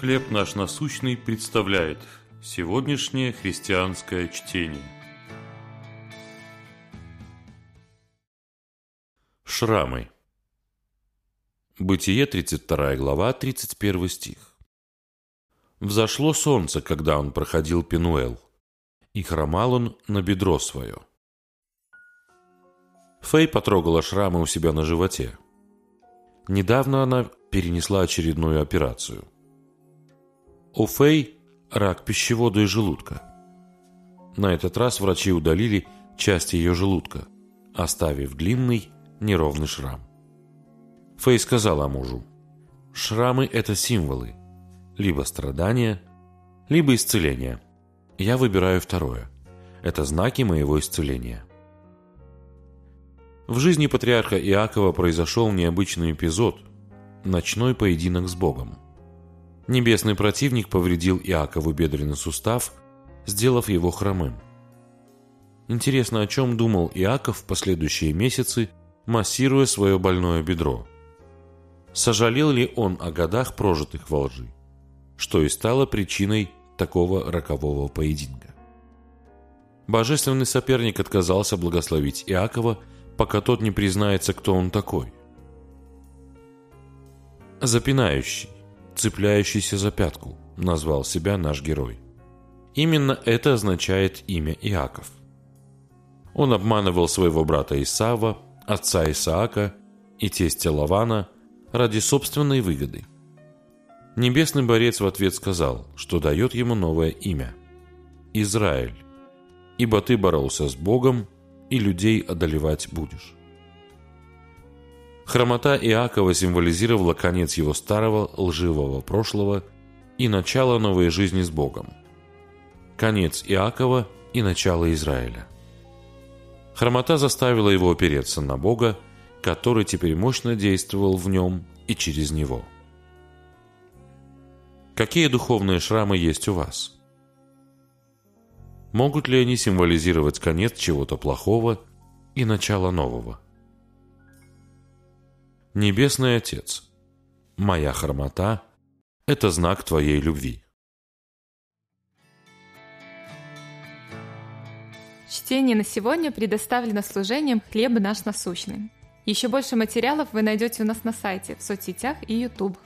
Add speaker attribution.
Speaker 1: «Хлеб наш насущный» представляет сегодняшнее христианское чтение. Шрамы Бытие, 32 глава, 31 стих. Взошло солнце, когда он проходил Пенуэл, и хромал он на бедро свое. Фэй потрогала шрамы у себя на животе. Недавно она перенесла очередную операцию. У Фэй рак пищевода и желудка. На этот раз врачи удалили часть ее желудка, оставив длинный неровный шрам. Фэй сказала мужу, «Шрамы – это символы, либо страдания, либо исцеления. Я выбираю второе. Это знаки моего исцеления». В жизни патриарха Иакова произошел необычный эпизод – ночной поединок с Богом. Небесный противник повредил Иакову бедренный сустав, сделав его хромым. Интересно, о чем думал Иаков в последующие месяцы, массируя свое больное бедро. Сожалел ли он о годах, прожитых во лжи, что и стало причиной такого рокового поединка? Божественный соперник отказался благословить Иакова, пока тот не признается, кто он такой. Запинающий, цепляющийся за пятку, назвал себя наш герой. Именно это означает имя Иаков. Он обманывал своего брата Исава, отца Исаака и тестя Лавана ради собственной выгоды. Небесный борец в ответ сказал, что дает ему новое имя – Израиль, ибо ты боролся с Богом и людей одолевать будешь. Хромота Иакова символизировала конец его старого лживого прошлого и начало новой жизни с Богом. Конец Иакова и начало Израиля. Хромота заставила его опереться на Бога, который теперь мощно действовал в нем и через него. Какие духовные шрамы есть у вас? Могут ли они символизировать конец чего-то плохого и начало нового? Небесный Отец, моя хромота – это знак Твоей любви.
Speaker 2: Чтение на сегодня предоставлено служением «Хлеб наш насущный». Еще больше материалов вы найдете у нас на сайте, в соцсетях и YouTube.